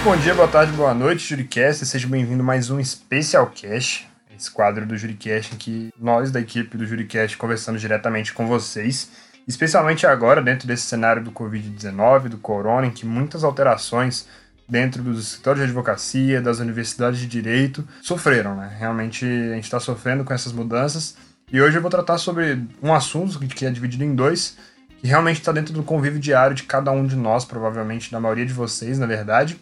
Muito bom dia, boa tarde, boa noite, Juricast. Seja bem-vindo a mais um Special Cash, esse quadro do Juricast em que nós da equipe do Juricast conversamos diretamente com vocês, especialmente agora dentro desse cenário do Covid-19, do corona, em que muitas alterações dentro dos escritórios de advocacia, das universidades de direito, sofreram, né? Realmente a gente está sofrendo com essas mudanças. E hoje eu vou tratar sobre um assunto que é dividido em dois, que realmente está dentro do convívio diário de cada um de nós, provavelmente da maioria de vocês, na verdade,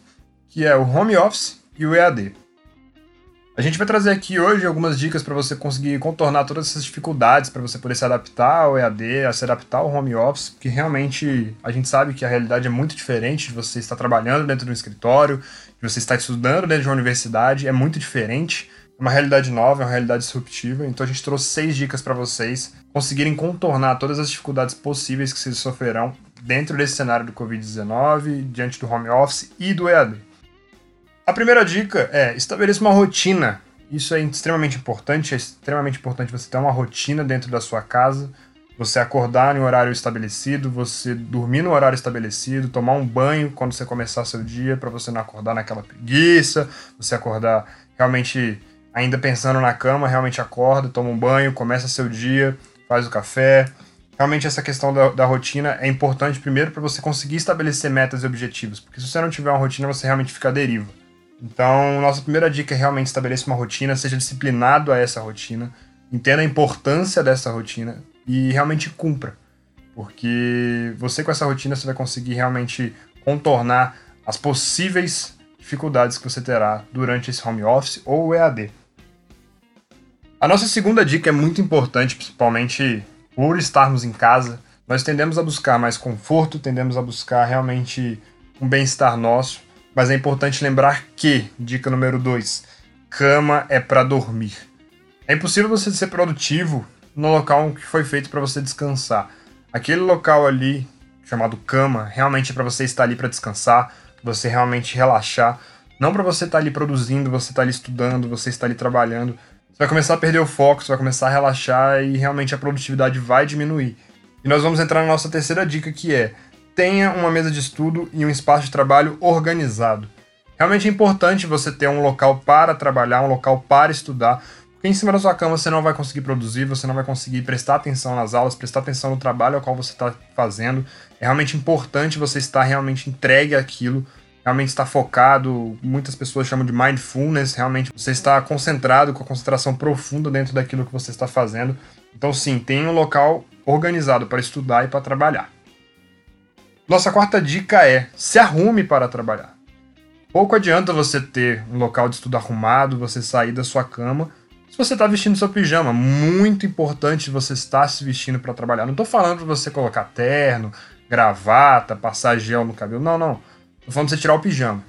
que é o home office e o EAD. A gente vai trazer aqui hoje algumas dicas para você conseguir contornar todas essas dificuldades, para você poder se adaptar ao EAD, a se adaptar ao home office, porque realmente a gente sabe que a realidade é muito diferente de você estar trabalhando dentro de um escritório, de você estar estudando dentro de uma universidade, é muito diferente. É uma realidade nova, é uma realidade disruptiva. Então a gente trouxe seis dicas para vocês conseguirem contornar todas as dificuldades possíveis que vocês sofrerão dentro desse cenário do Covid-19, diante do home office e do EAD. A primeira dica é estabeleça uma rotina. Isso é extremamente importante, é extremamente importante você ter uma rotina dentro da sua casa, você acordar em horário estabelecido, você dormir no horário estabelecido, tomar um banho quando você começar seu dia, para você não acordar naquela preguiça, você acordar realmente ainda pensando na cama, realmente acorda, toma um banho, começa seu dia, faz o café. Realmente essa questão da, da rotina é importante primeiro para você conseguir estabelecer metas e objetivos, porque se você não tiver uma rotina, você realmente fica à deriva. Então, nossa primeira dica é realmente estabelecer uma rotina, seja disciplinado a essa rotina, entenda a importância dessa rotina e realmente cumpra. Porque você com essa rotina você vai conseguir realmente contornar as possíveis dificuldades que você terá durante esse home office ou EAD. A nossa segunda dica é muito importante, principalmente por estarmos em casa. Nós tendemos a buscar mais conforto, tendemos a buscar realmente um bem-estar nosso. Mas é importante lembrar que, dica número 2, cama é para dormir. É impossível você ser produtivo no local que foi feito para você descansar. Aquele local ali, chamado cama, realmente é para você estar ali para descansar, você realmente relaxar. Não para você estar ali produzindo, você estar ali estudando, você estar ali trabalhando. Você vai começar a perder o foco, você vai começar a relaxar e realmente a produtividade vai diminuir. E nós vamos entrar na nossa terceira dica que é tenha uma mesa de estudo e um espaço de trabalho organizado. Realmente é importante você ter um local para trabalhar, um local para estudar, porque em cima da sua cama você não vai conseguir produzir, você não vai conseguir prestar atenção nas aulas, prestar atenção no trabalho ao qual você está fazendo. É realmente importante você estar realmente entregue àquilo, realmente estar focado. Muitas pessoas chamam de mindfulness, realmente você está concentrado, com a concentração profunda dentro daquilo que você está fazendo. Então, sim, tenha um local organizado para estudar e para trabalhar. Nossa quarta dica é: se arrume para trabalhar. Pouco adianta você ter um local de estudo arrumado, você sair da sua cama, se você está vestindo seu pijama. Muito importante você estar se vestindo para trabalhar. Não estou falando para você colocar terno, gravata, passar gel no cabelo. Não, não. Estou falando para você tirar o pijama.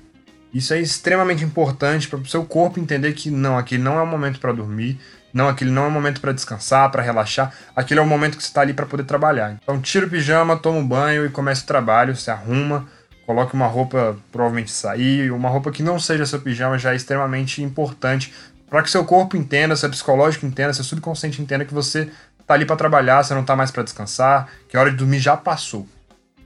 Isso é extremamente importante para o seu corpo entender que não, aquele não é o momento para dormir, não, aquele não é o momento para descansar, para relaxar. Aquele é o momento que você está ali para poder trabalhar. Então, tira o pijama, toma um banho e comece o trabalho. Se arruma, coloque uma roupa provavelmente sair, uma roupa que não seja seu pijama já é extremamente importante para que seu corpo entenda, seu psicológico entenda, seu subconsciente entenda que você está ali para trabalhar, você não está mais para descansar, que a hora de dormir já passou.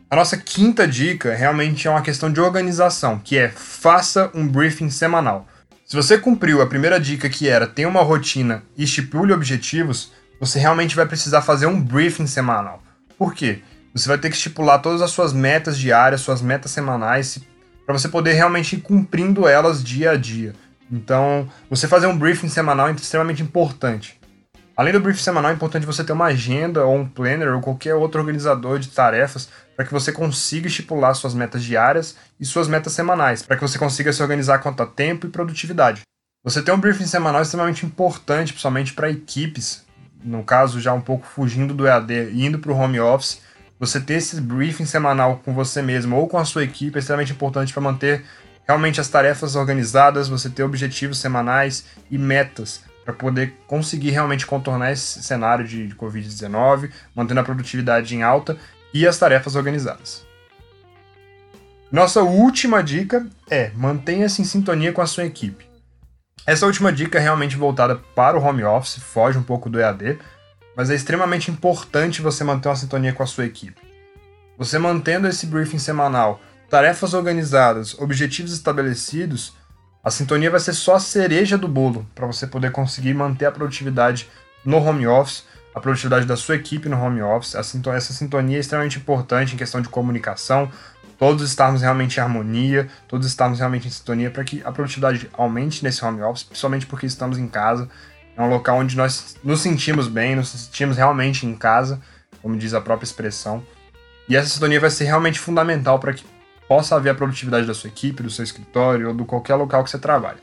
A nossa quinta dica realmente é uma questão de organização, que é faça um briefing semanal. Se você cumpriu a primeira dica que era ter uma rotina e estipule objetivos, você realmente vai precisar fazer um briefing semanal. Por quê? Você vai ter que estipular todas as suas metas diárias, suas metas semanais, para você poder realmente ir cumprindo elas dia a dia. Então, você fazer um briefing semanal é extremamente importante. Além do briefing semanal, é importante você ter uma agenda ou um planner ou qualquer outro organizador de tarefas para que você consiga estipular suas metas diárias e suas metas semanais, para que você consiga se organizar quanto a tempo e produtividade. Você ter um briefing semanal é extremamente importante, principalmente para equipes, no caso já um pouco fugindo do EAD e indo para o home office. Você ter esse briefing semanal com você mesmo ou com a sua equipe é extremamente importante para manter realmente as tarefas organizadas, você ter objetivos semanais e metas para poder conseguir realmente contornar esse cenário de, de Covid-19, mantendo a produtividade em alta e as tarefas organizadas. Nossa última dica é mantenha-se em sintonia com a sua equipe. Essa última dica é realmente voltada para o home office, foge um pouco do EAD, mas é extremamente importante você manter uma sintonia com a sua equipe. Você mantendo esse briefing semanal, tarefas organizadas, objetivos estabelecidos, a sintonia vai ser só a cereja do bolo para você poder conseguir manter a produtividade no home office, a produtividade da sua equipe no home office. Essa sintonia é extremamente importante em questão de comunicação, todos estarmos realmente em harmonia, todos estarmos realmente em sintonia para que a produtividade aumente nesse home office, principalmente porque estamos em casa. É um local onde nós nos sentimos bem, nos sentimos realmente em casa, como diz a própria expressão. E essa sintonia vai ser realmente fundamental para que possa haver a produtividade da sua equipe, do seu escritório ou do qualquer local que você trabalha.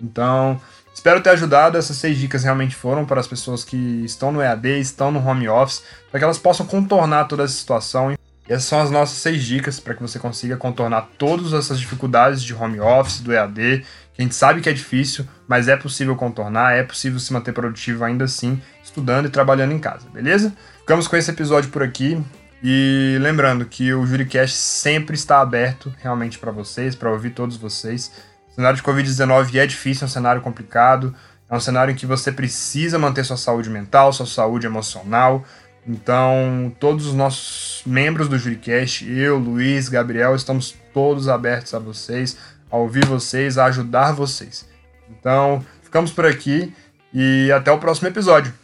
Então, espero ter ajudado. Essas seis dicas realmente foram para as pessoas que estão no EAD, estão no home office, para que elas possam contornar toda essa situação. E essas são as nossas seis dicas para que você consiga contornar todas essas dificuldades de home office, do EAD, que a gente sabe que é difícil, mas é possível contornar, é possível se manter produtivo ainda assim, estudando e trabalhando em casa, beleza? Ficamos com esse episódio por aqui. E lembrando que o JuriCast sempre está aberto realmente para vocês, para ouvir todos vocês. O cenário de Covid-19 é difícil, é um cenário complicado, é um cenário em que você precisa manter sua saúde mental, sua saúde emocional. Então, todos os nossos membros do JuriCast, eu, Luiz, Gabriel, estamos todos abertos a vocês, a ouvir vocês, a ajudar vocês. Então, ficamos por aqui e até o próximo episódio.